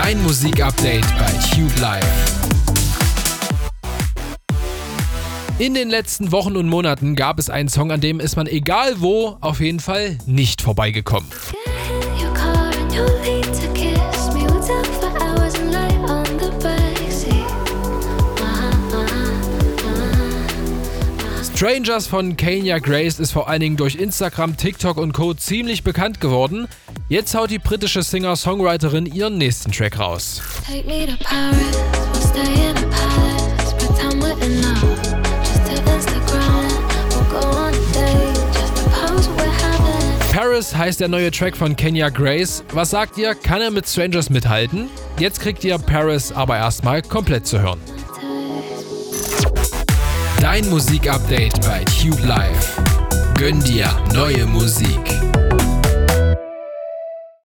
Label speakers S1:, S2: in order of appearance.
S1: Dein Musikupdate bei Tube Live. In den letzten Wochen und Monaten gab es einen Song, an dem ist man egal wo auf jeden Fall nicht vorbeigekommen. Strangers von Kenya Grace ist vor allen Dingen durch Instagram, TikTok und Co. ziemlich bekannt geworden. Jetzt haut die britische Singer-Songwriterin ihren nächsten Track raus. Paris heißt der neue Track von Kenya Grace. Was sagt ihr? Kann er mit Strangers mithalten? Jetzt kriegt ihr Paris aber erstmal komplett zu hören. Dein Musikupdate bei Tube Live. Gönn dir neue Musik.